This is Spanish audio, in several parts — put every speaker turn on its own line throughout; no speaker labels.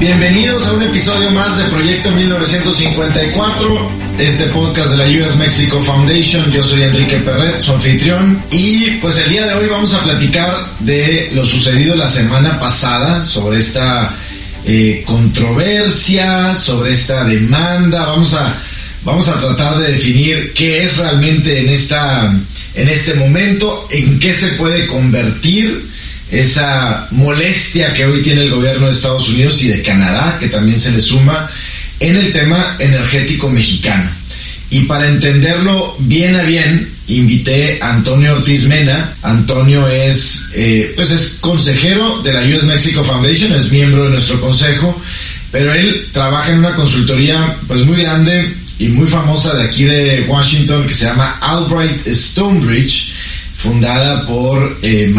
Bienvenidos a un episodio más de Proyecto 1954, este podcast de la US Mexico Foundation. Yo soy Enrique Perret, su anfitrión. Y pues el día de hoy vamos a platicar de lo sucedido la semana pasada sobre esta eh, controversia, sobre esta demanda. Vamos a, vamos a tratar de definir qué es realmente en, esta, en este momento, en qué se puede convertir esa molestia que hoy tiene el gobierno de Estados Unidos y de Canadá, que también se le suma en el tema energético mexicano. Y para entenderlo bien a bien, invité a Antonio Ortiz Mena. Antonio es, eh, pues es consejero de la US Mexico Foundation, es miembro de nuestro consejo, pero él trabaja en una consultoría pues muy grande y muy famosa de aquí de Washington que se llama Albright Stonebridge fundada por eh,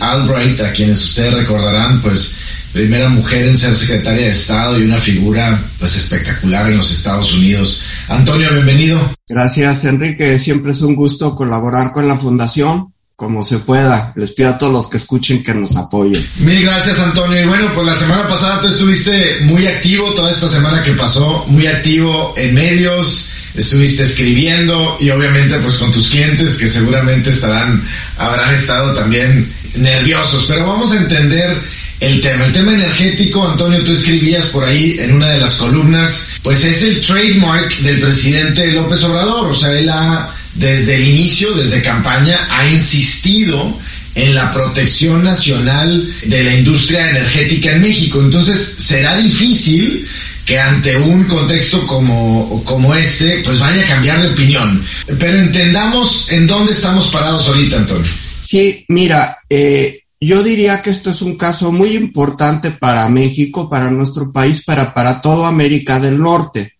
Albright, a quienes ustedes recordarán, pues primera mujer en ser secretaria de Estado y una figura pues espectacular en los Estados Unidos. Antonio, bienvenido.
Gracias, Enrique. Siempre es un gusto colaborar con la Fundación como se pueda. Les pido a todos los que escuchen que nos apoyen.
Mil gracias, Antonio. Y bueno, pues la semana pasada tú estuviste muy activo, toda esta semana que pasó, muy activo en medios, estuviste escribiendo y obviamente pues con tus clientes que seguramente estarán, habrán estado también nerviosos. Pero vamos a entender el tema. El tema energético, Antonio, tú escribías por ahí en una de las columnas, pues es el trademark del presidente López Obrador. O sea, él ha, desde el inicio, desde campaña, ha insistido en la protección nacional de la industria energética en México. Entonces, será difícil que ante un contexto como, como este, pues vaya a cambiar de opinión. Pero entendamos en dónde estamos parados ahorita, Antonio.
Sí, mira, eh, yo diría que esto es un caso muy importante para México, para nuestro país, para, para toda América del Norte.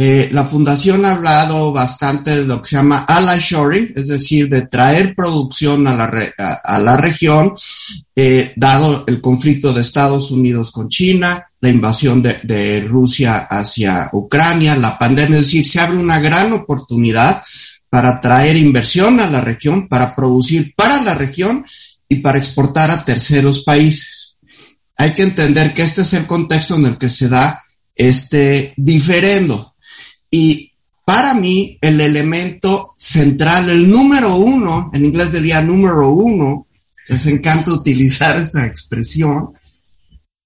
Eh, la fundación ha hablado bastante de lo que se llama shoring, es decir, de traer producción a la, a, la región, eh, dado el conflicto de Estados Unidos con China, la invasión de, de, Rusia hacia Ucrania, la pandemia, es decir, se abre una gran oportunidad para traer inversión a la región, para producir para la región y para exportar a terceros países. Hay que entender que este es el contexto en el que se da este diferendo. Y para mí, el elemento central, el número uno, en inglés diría número uno, les encanta utilizar esa expresión,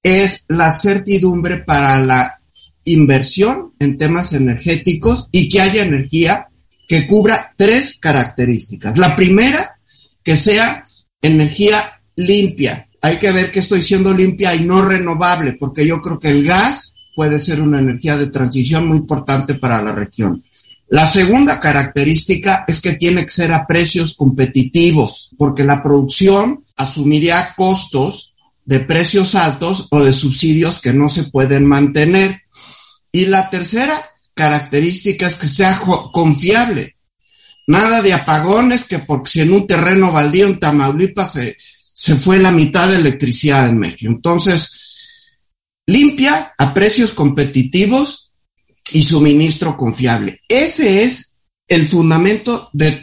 es la certidumbre para la inversión en temas energéticos y que haya energía que cubra tres características. La primera, que sea energía limpia. Hay que ver que estoy siendo limpia y no renovable, porque yo creo que el gas puede ser una energía de transición muy importante para la región. La segunda característica es que tiene que ser a precios competitivos, porque la producción asumiría costos de precios altos o de subsidios que no se pueden mantener. Y la tercera característica es que sea confiable. Nada de apagones que porque si en un terreno baldío en Tamaulipas se, se fue la mitad de electricidad en México. Entonces, limpia, a precios competitivos y suministro confiable. Ese es el fundamento de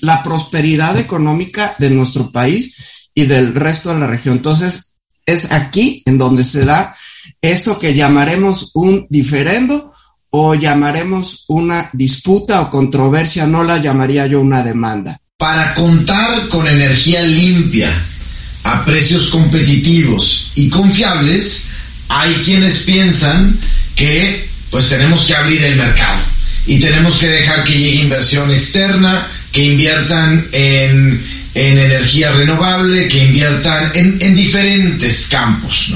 la prosperidad económica de nuestro país y del resto de la región. Entonces, es aquí en donde se da esto que llamaremos un diferendo o llamaremos una disputa o controversia, no la llamaría yo una demanda.
Para contar con energía limpia, a precios competitivos y confiables, hay quienes piensan que pues tenemos que abrir el mercado y tenemos que dejar que llegue inversión externa, que inviertan en, energía renovable, que inviertan en, diferentes campos.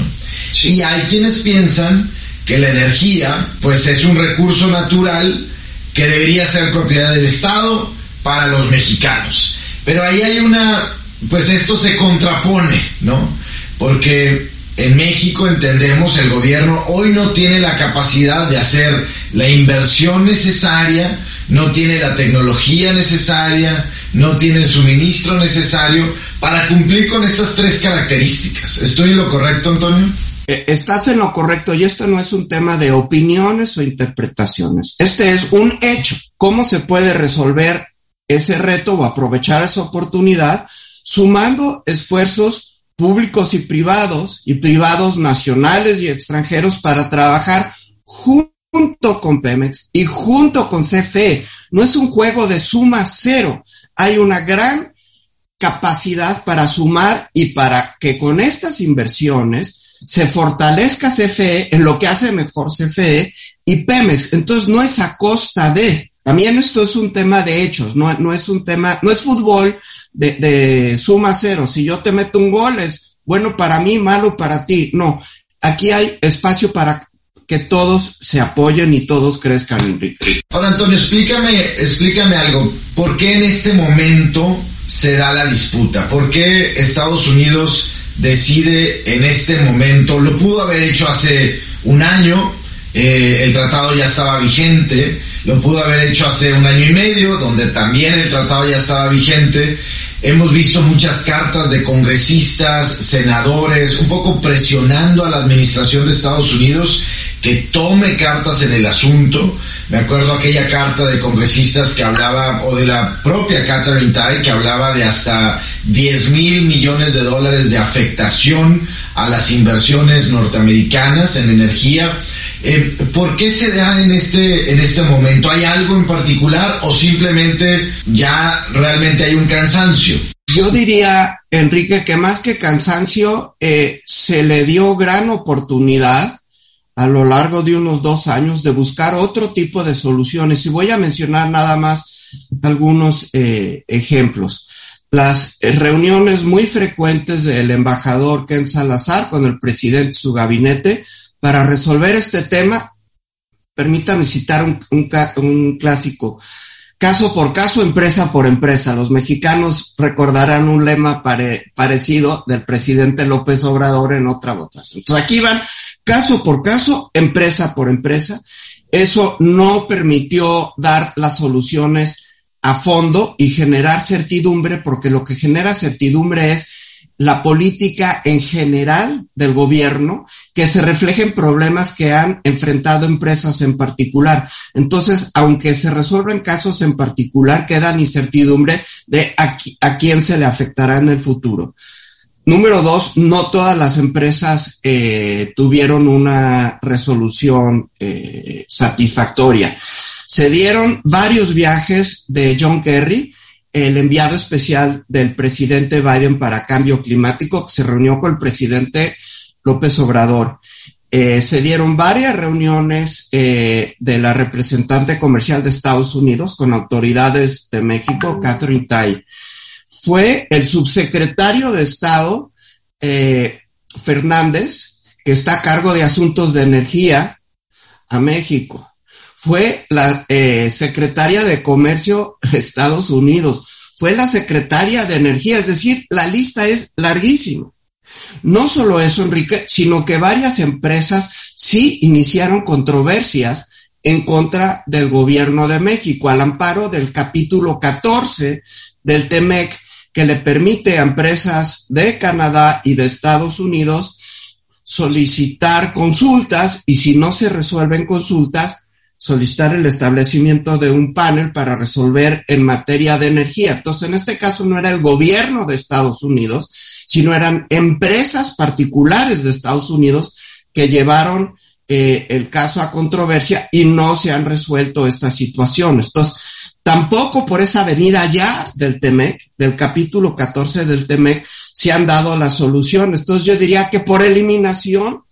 Y hay quienes piensan que la energía pues es un recurso natural que debería ser propiedad del Estado para los mexicanos. Pero ahí hay una, pues esto se contrapone, ¿no? Porque en México entendemos el gobierno hoy no tiene la capacidad de hacer la inversión necesaria, no tiene la tecnología necesaria, no tiene suministro necesario para cumplir con estas tres características. ¿Estoy en lo correcto, Antonio?
Eh, estás en lo correcto y esto no es un tema de opiniones o interpretaciones. Este es un hecho. ¿Cómo se puede resolver ese reto o aprovechar esa oportunidad sumando esfuerzos públicos y privados, y privados nacionales y extranjeros para trabajar junto con Pemex y junto con CFE. No es un juego de suma cero. Hay una gran capacidad para sumar y para que con estas inversiones se fortalezca CFE en lo que hace mejor CFE y Pemex. Entonces no es a costa de. También esto es un tema de hechos, no, no es un tema, no es fútbol, de, suma cero. Si yo te meto un gol es bueno para mí, malo para ti. No, aquí hay espacio para que todos se apoyen y todos crezcan, Enrique.
Ahora, Antonio, explícame, explícame algo. ¿Por qué en este momento se da la disputa? ¿Por qué Estados Unidos decide en este momento? Lo pudo haber hecho hace un año, eh, el tratado ya estaba vigente, lo pudo haber hecho hace un año y medio, donde también el tratado ya estaba vigente. Hemos visto muchas cartas de congresistas, senadores, un poco presionando a la administración de Estados Unidos que tome cartas en el asunto. Me acuerdo aquella carta de congresistas que hablaba, o de la propia Catherine Tai, que hablaba de hasta 10 mil millones de dólares de afectación a las inversiones norteamericanas en energía. Eh, ¿Por qué se da en este, en este momento? ¿Hay algo en particular o simplemente ya realmente hay un cansancio?
Yo diría, Enrique, que más que cansancio, eh, se le dio gran oportunidad a lo largo de unos dos años de buscar otro tipo de soluciones. Y voy a mencionar nada más algunos eh, ejemplos. Las reuniones muy frecuentes del embajador Ken Salazar con el presidente de su gabinete para resolver este tema, permítame citar un, clásico. Caso por caso, empresa por empresa. Los mexicanos recordarán un lema parecido del presidente López Obrador en otra votación. Entonces aquí van caso por caso, empresa por empresa. Eso no permitió dar las soluciones a fondo y generar certidumbre, porque lo que genera certidumbre es la política en general del gobierno que se refleja en problemas que han enfrentado empresas en particular. Entonces, aunque se resuelven casos en particular, queda incertidumbre de a, a quién se le afectará en el futuro. Número dos, no todas las empresas eh, tuvieron una resolución eh, satisfactoria. Se dieron varios viajes de John Kerry, el enviado especial del presidente Biden para cambio climático, que se reunió con el presidente López Obrador. Eh, se dieron varias reuniones eh, de la representante comercial de Estados Unidos con autoridades de México, Catherine Tai. Fue el subsecretario de Estado, eh, Fernández, que está a cargo de asuntos de energía, a México fue la eh, secretaria de Comercio de Estados Unidos, fue la secretaria de Energía, es decir, la lista es larguísima. No solo eso, Enrique, sino que varias empresas sí iniciaron controversias en contra del gobierno de México al amparo del capítulo 14 del TEMEC que le permite a empresas de Canadá y de Estados Unidos solicitar consultas y si no se resuelven consultas, solicitar el establecimiento de un panel para resolver en materia de energía. Entonces, en este caso no era el gobierno de Estados Unidos, sino eran empresas particulares de Estados Unidos que llevaron eh, el caso a controversia y no se han resuelto estas situaciones. Entonces, tampoco por esa venida ya del TEMEC, del capítulo 14 del TEMEC, se han dado las soluciones. Entonces, yo diría que por eliminación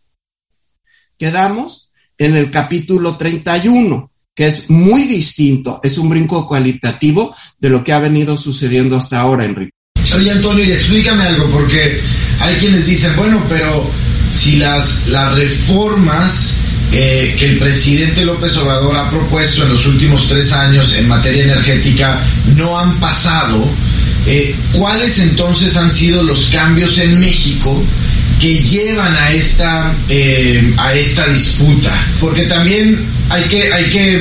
quedamos en el capítulo 31, que es muy distinto, es un brinco cualitativo de lo que ha venido sucediendo hasta ahora, Enrique.
Oye, Antonio, y explícame algo, porque hay quienes dicen, bueno, pero si las, las reformas eh, que el presidente López Obrador ha propuesto en los últimos tres años en materia energética no han pasado, eh, ¿cuáles entonces han sido los cambios en México que llevan a esta, eh, a esta disputa. Porque también hay que, hay que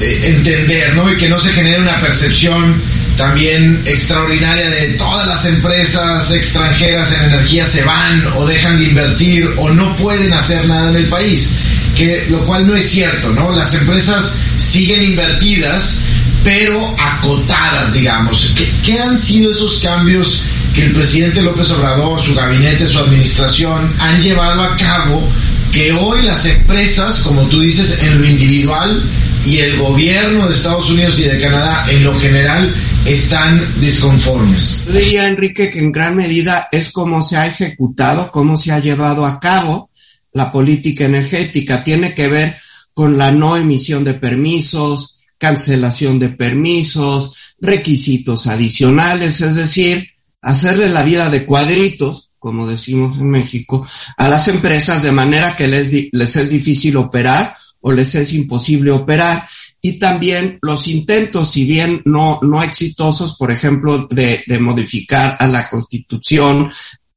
eh, entender, ¿no? Y que no se genere una percepción también extraordinaria de todas las empresas extranjeras en energía se van o dejan de invertir o no pueden hacer nada en el país, que lo cual no es cierto, ¿no? Las empresas siguen invertidas, pero acotadas, digamos. ¿Qué, qué han sido esos cambios que el presidente López Obrador, su gabinete, su administración han llevado a cabo que hoy las empresas, como tú dices, en lo individual y el gobierno de Estados Unidos y de Canadá en lo general están disconformes.
Yo diría, Enrique, que en gran medida es cómo se ha ejecutado, cómo se ha llevado a cabo la política energética. Tiene que ver con la no emisión de permisos, cancelación de permisos, requisitos adicionales, es decir, hacerle la vida de cuadritos, como decimos en México, a las empresas de manera que les, les es difícil operar o les es imposible operar y también los intentos, si bien no, no exitosos, por ejemplo, de, de modificar a la constitución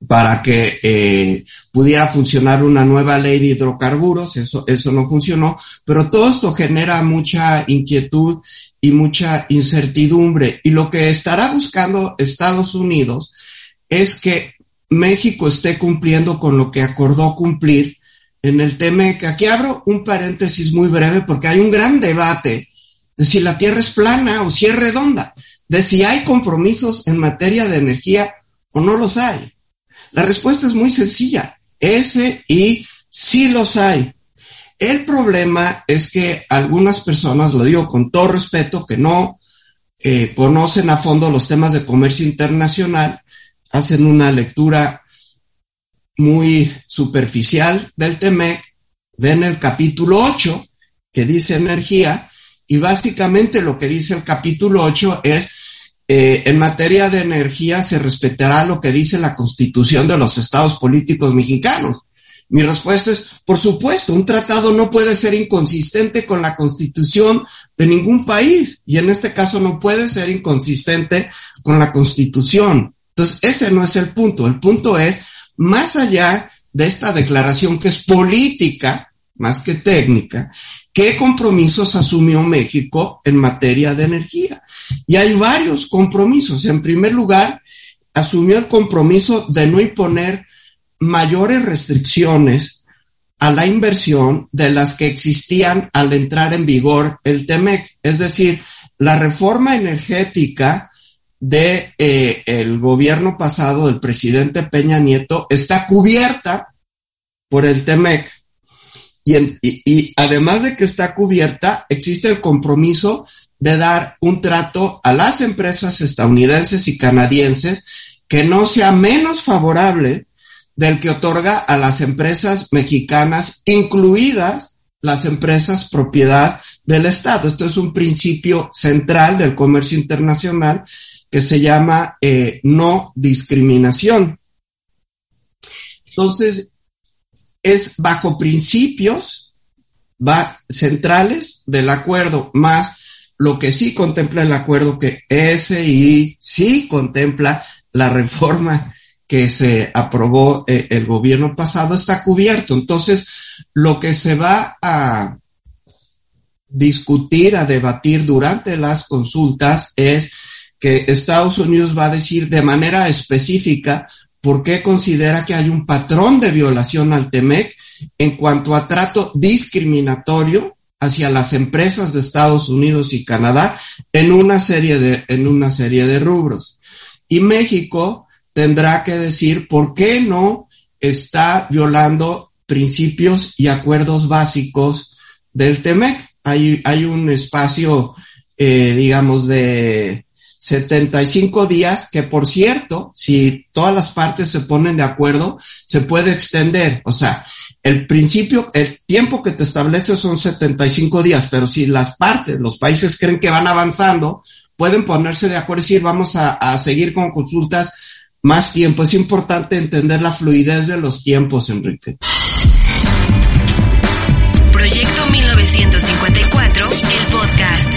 para que eh, pudiera funcionar una nueva ley de hidrocarburos, eso, eso no funcionó, pero todo esto genera mucha inquietud y mucha incertidumbre. Y lo que estará buscando Estados Unidos es que México esté cumpliendo con lo que acordó cumplir en el tema que aquí abro un paréntesis muy breve porque hay un gran debate de si la Tierra es plana o si es redonda, de si hay compromisos en materia de energía o no los hay. La respuesta es muy sencilla, ese y sí los hay. El problema es que algunas personas, lo digo con todo respeto, que no eh, conocen a fondo los temas de comercio internacional, hacen una lectura muy superficial del TEMEC, ven el capítulo 8 que dice energía y básicamente lo que dice el capítulo 8 es eh, en materia de energía se respetará lo que dice la constitución de los estados políticos mexicanos. Mi respuesta es, por supuesto, un tratado no puede ser inconsistente con la constitución de ningún país y en este caso no puede ser inconsistente con la constitución. Entonces, ese no es el punto. El punto es, más allá de esta declaración que es política, más que técnica, ¿qué compromisos asumió México en materia de energía? Y hay varios compromisos. En primer lugar, asumió el compromiso de no imponer mayores restricciones a la inversión de las que existían al entrar en vigor el TEMEC. Es decir, la reforma energética de eh, el gobierno pasado del presidente Peña Nieto está cubierta por el TEMEC. Y, y, además de que está cubierta, existe el compromiso de dar un trato a las empresas estadounidenses y canadienses que no sea menos favorable del que otorga a las empresas mexicanas, incluidas las empresas propiedad del Estado. Esto es un principio central del comercio internacional que se llama eh, no discriminación. Entonces, es bajo principios va, centrales del acuerdo, más lo que sí contempla el acuerdo que SI sí contempla la reforma que se aprobó eh, el gobierno pasado está cubierto. Entonces, lo que se va a discutir, a debatir durante las consultas es que Estados Unidos va a decir de manera específica por qué considera que hay un patrón de violación al TEMEC en cuanto a trato discriminatorio hacia las empresas de Estados Unidos y Canadá en una serie de, en una serie de rubros. Y México tendrá que decir por qué no está violando principios y acuerdos básicos del TEMEC. Hay, hay un espacio, eh, digamos, de 75 días, que por cierto, si todas las partes se ponen de acuerdo, se puede extender. O sea, el principio, el tiempo que te establece son 75 días, pero si las partes, los países creen que van avanzando, pueden ponerse de acuerdo y decir, vamos a, a seguir con consultas más tiempo. Es importante entender la fluidez de los tiempos, Enrique.
Proyecto 1954, el podcast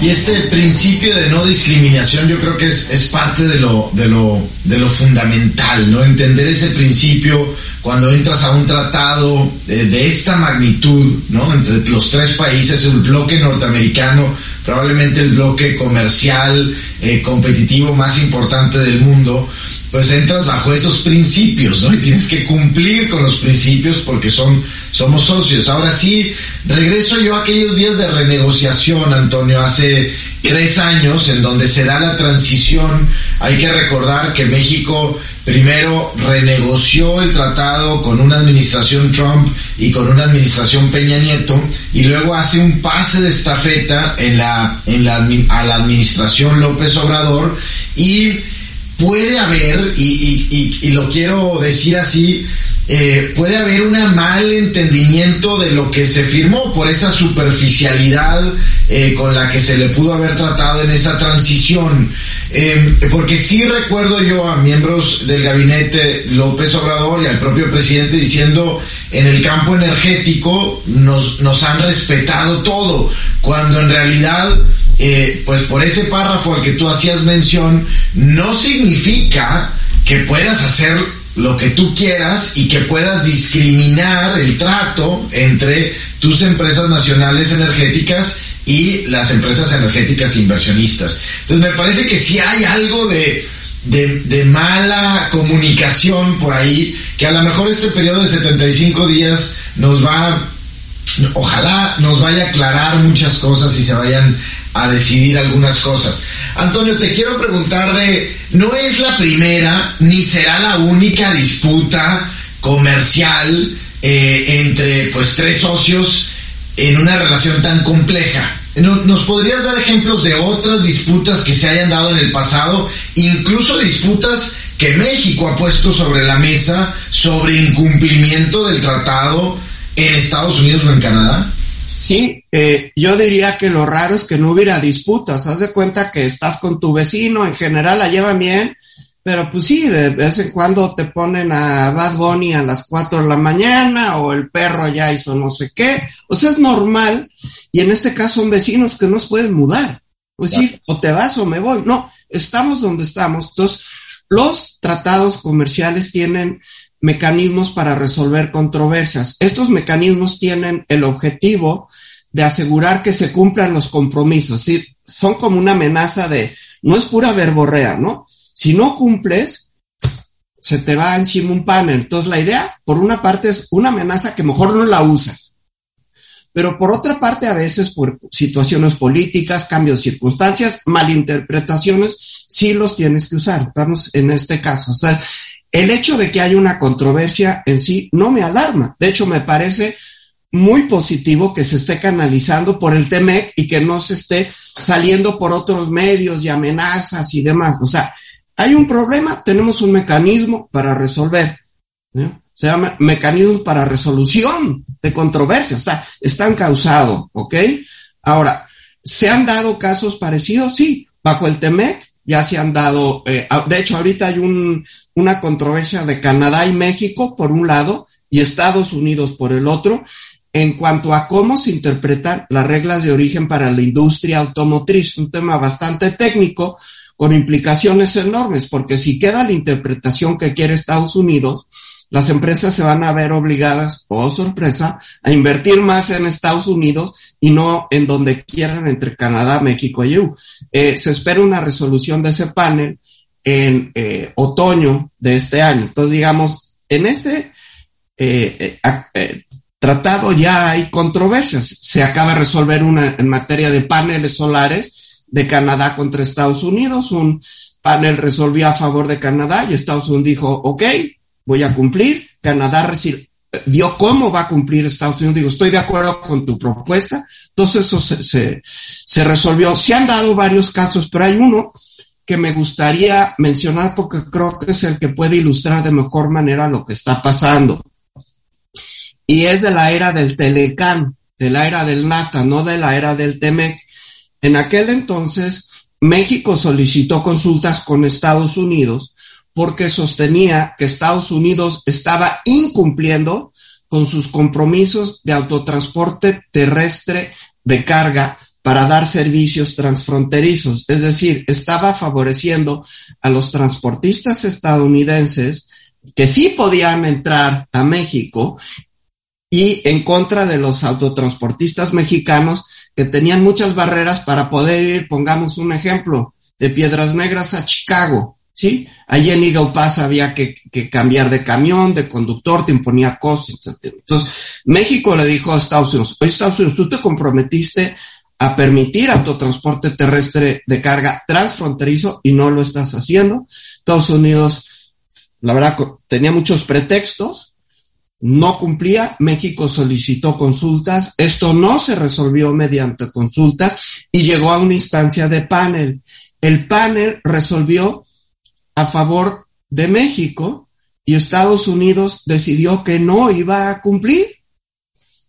Y este principio de no discriminación yo creo que es, es parte de lo, de, lo, de lo fundamental, ¿no? Entender ese principio cuando entras a un tratado de, de esta magnitud, ¿no? Entre los tres países, el bloque norteamericano, probablemente el bloque comercial, eh, competitivo más importante del mundo, pues entras bajo esos principios, ¿no? Y tienes que cumplir con los principios porque son, somos socios. Ahora sí, regreso yo a aquellos días de renegociación, Antonio, hace tres años, en donde se da la transición. Hay que recordar que México primero renegoció el tratado con una administración Trump y con una administración Peña Nieto y luego hace un pase de estafeta en la, en la, a la administración López Obrador y puede haber, y, y, lo quiero decir así, eh, puede haber un mal entendimiento de lo que se firmó por esa superficialidad eh, con la que se le pudo haber tratado en esa transición. Eh, porque sí recuerdo yo a miembros del gabinete López Obrador y al propio presidente diciendo en el campo energético nos, nos han respetado todo, cuando en realidad eh, pues por ese párrafo al que tú hacías mención, no significa que puedas hacer lo que tú quieras y que puedas discriminar el trato entre tus empresas nacionales energéticas y las empresas energéticas inversionistas. Entonces me parece que si hay algo de, de, mala comunicación por ahí, que a lo mejor este periodo de 75 días nos va, ojalá nos vaya a aclarar muchas cosas y se vayan a decidir algunas cosas. Antonio, te quiero preguntar de, no es la primera ni será la única disputa comercial eh, entre pues tres socios en una relación tan compleja. ¿Nos podrías dar ejemplos de otras disputas que se hayan dado en el pasado, incluso disputas que México ha puesto sobre la mesa sobre incumplimiento del tratado en Estados Unidos o en Canadá?
Sí, eh, yo diría que lo raro es que no hubiera disputas. Haz de cuenta que estás con tu vecino, en general la llevan bien, pero pues sí, de vez en cuando te ponen a Bad Bunny a las 4 de la mañana o el perro ya hizo no sé qué. O sea, es normal. Y en este caso son vecinos que no se pueden mudar. Pues sí, o te vas o me voy. No, estamos donde estamos. Entonces, los tratados comerciales tienen mecanismos para resolver controversias. Estos mecanismos tienen el objetivo de asegurar que se cumplan los compromisos. ¿sí? Son como una amenaza de, no es pura verborrea, ¿no? Si no cumples, se te va encima un panel. Entonces la idea, por una parte, es una amenaza que mejor no la usas. Pero por otra parte, a veces por situaciones políticas, cambios de circunstancias, malinterpretaciones, sí los tienes que usar. Estamos en este caso. O sea, el hecho de que haya una controversia en sí no me alarma. De hecho, me parece muy positivo que se esté canalizando por el TEMEC y que no se esté saliendo por otros medios y amenazas y demás. O sea, hay un problema, tenemos un mecanismo para resolver. Se llama mecanismo para resolución de controversias. O sea, están causados, ¿ok? Ahora, ¿se han dado casos parecidos? Sí, bajo el TEMEC ya se han dado, eh, de hecho ahorita hay un, una controversia de Canadá y México por un lado y Estados Unidos por el otro en cuanto a cómo se interpretan las reglas de origen para la industria automotriz, un tema bastante técnico con implicaciones enormes, porque si queda la interpretación que quiere Estados Unidos, las empresas se van a ver obligadas, oh sorpresa, a invertir más en Estados Unidos y no en donde quieran entre Canadá, México y EU. Eh, se espera una resolución de ese panel en eh, otoño de este año. Entonces, digamos, en este eh, tratado ya hay controversias. Se acaba de resolver una en materia de paneles solares de Canadá contra Estados Unidos. Un panel resolvió a favor de Canadá y Estados Unidos dijo, ok, voy a cumplir. Canadá vio cómo va a cumplir Estados Unidos. Digo, estoy de acuerdo con tu propuesta. Entonces eso se, se, se resolvió. Se han dado varios casos, pero hay uno que me gustaría mencionar porque creo que es el que puede ilustrar de mejor manera lo que está pasando y es de la era del Telecán, de la era del NAFTA, no de la era del TEMEC. En aquel entonces, México solicitó consultas con Estados Unidos porque sostenía que Estados Unidos estaba incumpliendo con sus compromisos de autotransporte terrestre de carga para dar servicios transfronterizos. Es decir, estaba favoreciendo a los transportistas estadounidenses que sí podían entrar a México y en contra de los autotransportistas mexicanos que tenían muchas barreras para poder ir, pongamos un ejemplo, de Piedras Negras a Chicago, ¿sí? Allí en Eagle Pass había que, cambiar de camión, de conductor, te imponía costos, etc. Entonces, México le dijo a Estados Unidos, oye, Estados Unidos, tú te comprometiste a permitir autotransporte terrestre de carga transfronterizo y no lo estás haciendo. Estados Unidos, la verdad, tenía muchos pretextos, no cumplía, México solicitó consultas, esto no se resolvió mediante consultas y llegó a una instancia de panel. El panel resolvió a favor de México y Estados Unidos decidió que no iba a cumplir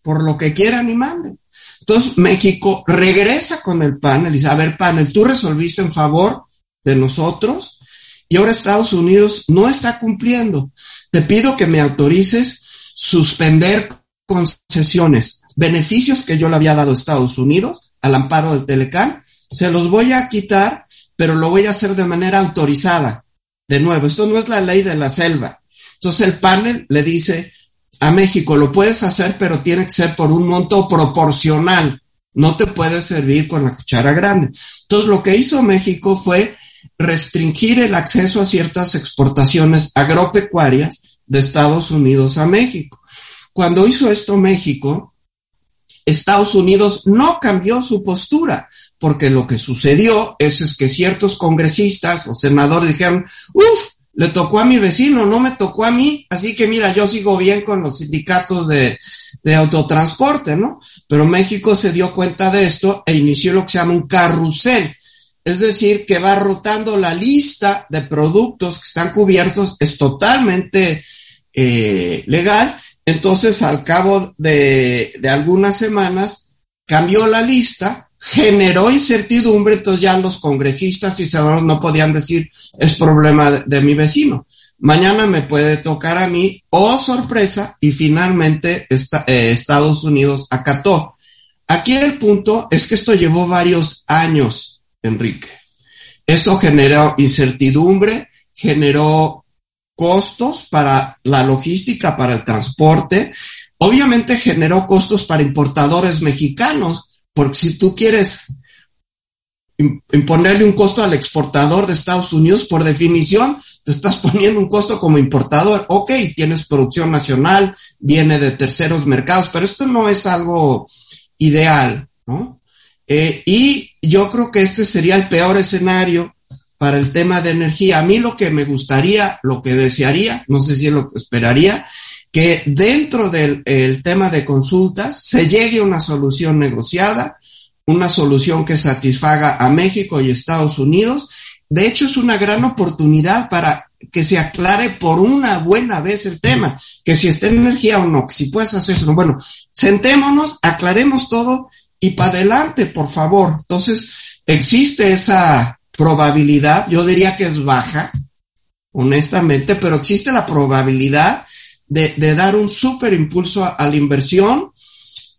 por lo que quieran y manden. Entonces México regresa con el panel y dice, a ver panel, tú resolviste en favor de nosotros y ahora Estados Unidos no está cumpliendo. Te pido que me autorices suspender concesiones, beneficios que yo le había dado a Estados Unidos al amparo del Telecán, se los voy a quitar, pero lo voy a hacer de manera autorizada. De nuevo, esto no es la ley de la selva. Entonces el panel le dice a México, lo puedes hacer, pero tiene que ser por un monto proporcional. No te puede servir con la cuchara grande. Entonces lo que hizo México fue restringir el acceso a ciertas exportaciones agropecuarias de Estados Unidos a México. Cuando hizo esto México, Estados Unidos no cambió su postura, porque lo que sucedió es, es que ciertos congresistas o senadores dijeron, uff, le tocó a mi vecino, no me tocó a mí, así que mira, yo sigo bien con los sindicatos de, de autotransporte, ¿no? Pero México se dio cuenta de esto e inició lo que se llama un carrusel, es decir, que va rotando la lista de productos que están cubiertos, es totalmente eh, legal. Entonces, al cabo de, algunas semanas, cambió la lista, generó incertidumbre, entonces ya los congresistas y senadores no podían decir es problema de, mi vecino. Mañana me puede tocar a mí, oh sorpresa, y finalmente eh, Estados Unidos acató. Aquí el punto es que esto llevó varios años, Enrique. Esto generó incertidumbre, generó costos para la logística, para el transporte. Obviamente generó costos para importadores mexicanos, porque si tú quieres imponerle un costo al exportador de Estados Unidos, por definición, te estás poniendo un costo como importador. Ok, tienes producción nacional, viene de terceros mercados, pero esto no es algo ideal, ¿no? Eh, y yo creo que este sería el peor escenario para el tema de energía. A mí lo que me gustaría, lo que desearía, no sé si es lo que esperaría, que dentro del tema de consultas se llegue a una solución negociada, una solución que satisfaga a México y Estados Unidos. De hecho, es una gran oportunidad para que se aclare por una buena vez el tema, que si está en energía o no, que si puedes hacer eso. Bueno, sentémonos, aclaremos todo y para adelante, por favor. Entonces, existe esa probabilidad, yo diría que es baja, honestamente, pero existe la probabilidad de, de dar un súper impulso a, la inversión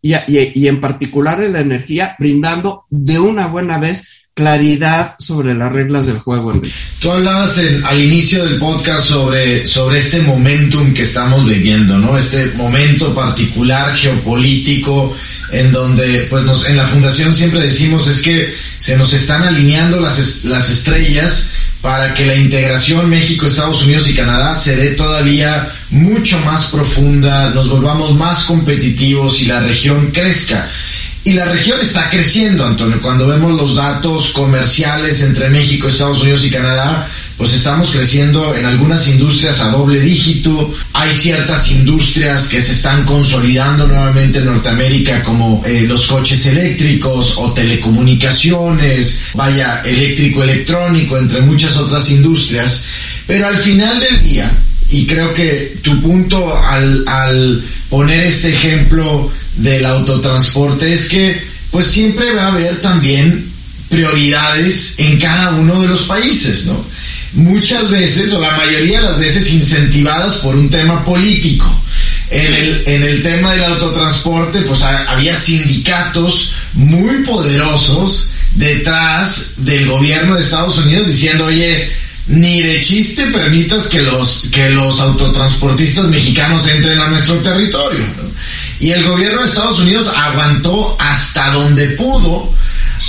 y, y, en particular en la energía, brindando de una buena vez claridad sobre las reglas del juego.
Tú hablabas al inicio del podcast sobre, sobre este momentum que estamos viviendo, ¿no? Este momento particular geopolítico en donde, pues nos, en la fundación siempre decimos es que se nos están alineando las, las estrellas para que la integración México, Estados Unidos y Canadá se dé todavía mucho más profunda, nos volvamos más competitivos y la región crezca. Y la región está creciendo, Antonio. Cuando vemos los datos comerciales entre México, Estados Unidos y Canadá, pues estamos creciendo en algunas industrias a doble dígito. Hay ciertas industrias que se están consolidando nuevamente en Norteamérica, como eh, los coches eléctricos o telecomunicaciones, vaya, eléctrico electrónico, entre muchas otras industrias. Pero al final del día, y creo que tu punto al, al poner este ejemplo del autotransporte es que pues siempre va a haber también prioridades en cada uno de los países, ¿no? Muchas veces, o la mayoría de las veces, incentivadas por un tema político. en el, en el tema del autotransporte, pues había sindicatos muy poderosos detrás del gobierno de Estados Unidos diciendo, oye, ni de chiste permitas que los, que los autotransportistas mexicanos entren a nuestro territorio. Y el gobierno de Estados Unidos aguantó hasta donde pudo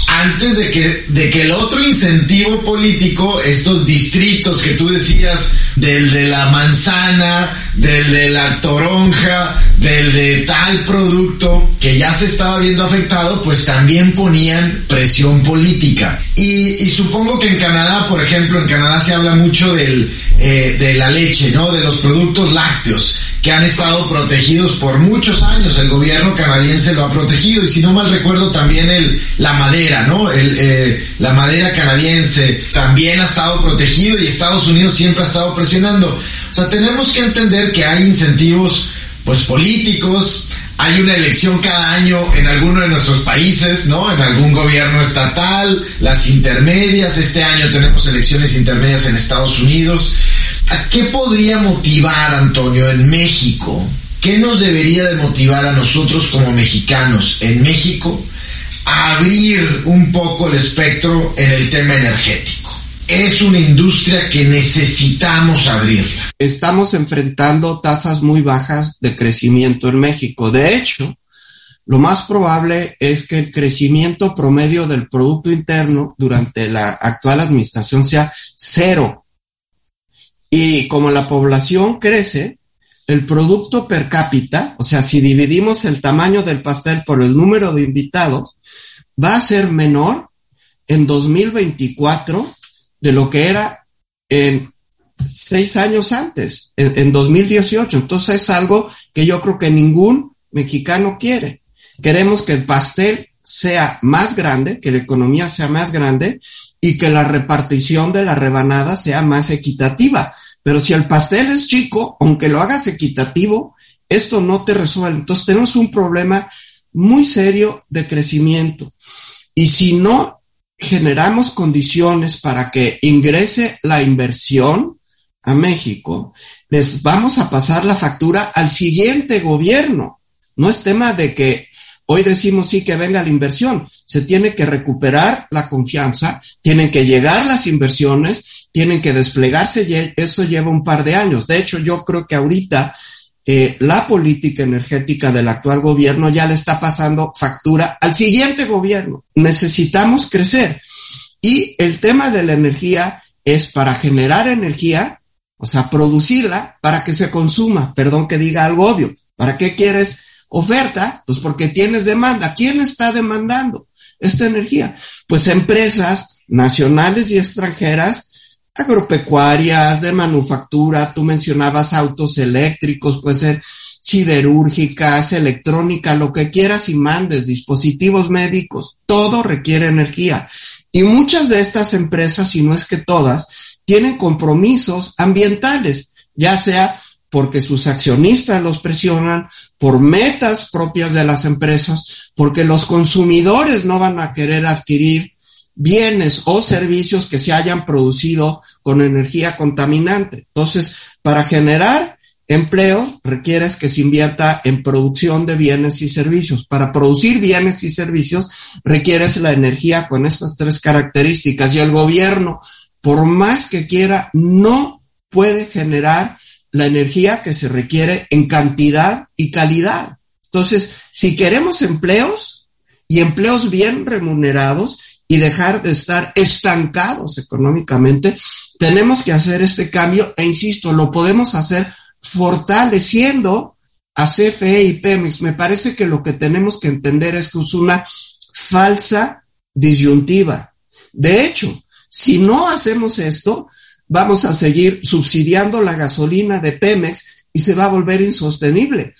antes de que, de que el otro incentivo político, estos distritos que tú decías, del de la manzana, del de la toronja, del de tal producto que ya se estaba viendo afectado, pues también ponían presión política. Y, supongo que en Canadá, por ejemplo, en Canadá se habla mucho del, eh, de la leche, ¿no? De los productos lácteos que han estado protegidos por muchos años. El gobierno canadiense lo ha protegido y si no mal recuerdo también el, la madera, ¿no? El, eh, la madera canadiense también ha estado protegido y Estados Unidos siempre ha estado presionando. O sea, tenemos que entender que hay incentivos pues políticos, hay una elección cada año en alguno de nuestros países, ¿no? En algún gobierno estatal, las intermedias, este año tenemos elecciones intermedias en Estados Unidos. ¿A qué podría motivar, Antonio, en México? ¿Qué nos debería de motivar a nosotros como mexicanos en México a abrir un poco el espectro en el tema energético? Es una industria que necesitamos abrirla.
Estamos enfrentando tasas muy bajas de crecimiento en México. De hecho, lo más probable es que el crecimiento promedio del Producto Interno durante la actual administración sea cero y como la población crece, el producto per cápita, o sea, si dividimos el tamaño del pastel por el número de invitados, va a ser menor en 2024 de lo que era en seis años antes, en, 2018. Entonces es algo que yo creo que ningún mexicano quiere. Queremos que el pastel sea más grande, que la economía sea más grande y que la repartición de la rebanada sea más equitativa. Pero si el pastel es chico, aunque lo hagas equitativo, esto no te resuelve. Entonces tenemos un problema muy serio de crecimiento. Y si no generamos condiciones para que ingrese la inversión a México, les vamos a pasar la factura al siguiente gobierno. No es tema de que hoy decimos sí que venga la inversión, se tiene que recuperar la confianza, tienen que llegar las inversiones tienen que desplegarse y eso lleva un par de años. De hecho, yo creo que ahorita eh, la política energética del actual gobierno ya le está pasando factura al siguiente gobierno. Necesitamos crecer. Y el tema de la energía es para generar energía, o sea, producirla para que se consuma. Perdón que diga algo obvio. ¿Para qué quieres oferta? Pues porque tienes demanda. ¿Quién está demandando esta energía? Pues empresas nacionales y extranjeras agropecuarias, de manufactura, tú mencionabas autos eléctricos, puede ser siderúrgicas, electrónica, lo que quieras y mandes, dispositivos médicos, todo requiere energía. Y muchas de estas empresas, si no es que todas, tienen compromisos ambientales, ya sea porque sus accionistas los presionan, por metas propias de las empresas, porque los consumidores no van a querer adquirir bienes o servicios que se hayan producido con energía contaminante. Entonces, para generar empleo requieres que se invierta en producción de bienes y servicios. Para producir bienes y servicios requieres la energía con estas tres características y el gobierno, por más que quiera, no puede generar la energía que se requiere en cantidad y calidad. Entonces, si queremos empleos y empleos bien remunerados, y dejar de estar estancados económicamente, tenemos que hacer este cambio e insisto, lo podemos hacer fortaleciendo a CFE y Pemex. Me parece que lo que tenemos que entender es que es una falsa disyuntiva. De hecho, si no hacemos esto, vamos a seguir subsidiando la gasolina de Pemex y se va a volver insostenible.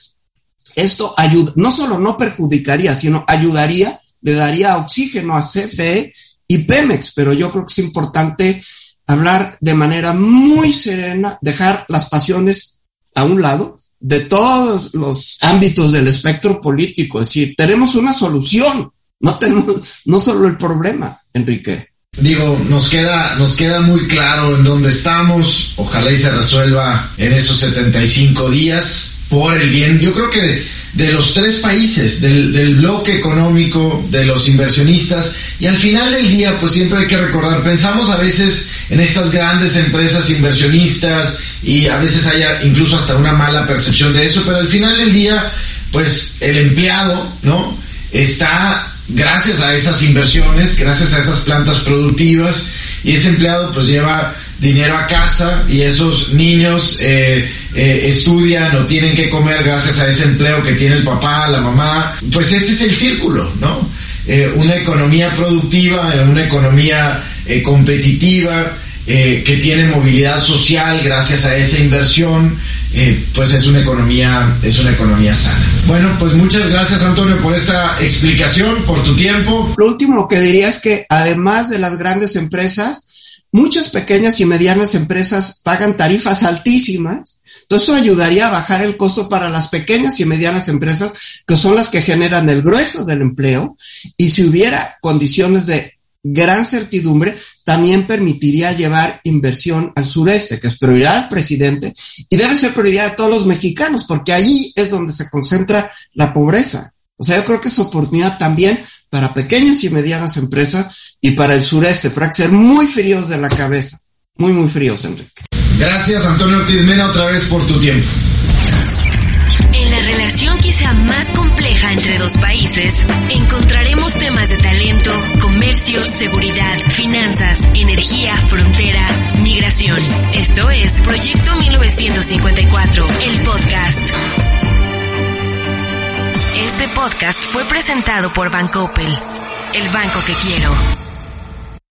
Esto ayuda, no solo no perjudicaría, sino ayudaría le daría oxígeno a CFE y Pemex, pero yo creo que es importante hablar de manera muy serena, dejar las pasiones a un lado de todos los ámbitos del espectro político, es decir, tenemos una solución, no tenemos no solo el problema, Enrique.
Digo, nos queda, nos queda muy claro en dónde estamos. Ojalá y se resuelva en esos 75 días por el bien, yo creo que de, los tres países, del, del, bloque económico, de los inversionistas, y al final del día, pues siempre hay que recordar, pensamos a veces en estas grandes empresas inversionistas y a veces haya incluso hasta una mala percepción de eso, pero al final del día, pues el empleado, ¿no? Está gracias a esas inversiones, gracias a esas plantas productivas, y ese empleado pues lleva dinero a casa y esos niños eh, eh, estudian o tienen que comer gracias a ese empleo que tiene el papá, la mamá, pues este es el círculo, ¿no? Eh, una economía productiva, una economía competitiva, que tiene movilidad social gracias a esa inversión, pues es una economía, es una economía sana. Bueno, pues muchas gracias Antonio por esta explicación, por tu tiempo.
Lo último que diría es que además de las grandes empresas, Muchas pequeñas y medianas empresas pagan tarifas altísimas. Entonces eso ayudaría a bajar el costo para las pequeñas y medianas empresas, que son las que generan el grueso del empleo. Y si hubiera condiciones de gran certidumbre, también permitiría llevar inversión al sureste, que es prioridad del presidente y debe ser prioridad de todos los mexicanos, porque ahí es donde se concentra la pobreza. O sea, yo creo que es oportunidad también para pequeñas y medianas empresas y para el sureste, para que ser muy fríos de la cabeza. Muy, muy fríos, Enrique.
Gracias, Antonio Ortiz Mena, otra vez por tu tiempo.
En la relación quizá más compleja entre dos países, encontraremos temas de talento, comercio, seguridad, finanzas, energía, frontera, migración. Esto es Proyecto 1954, el podcast. Este podcast fue presentado por Bancoppel, el banco que quiero.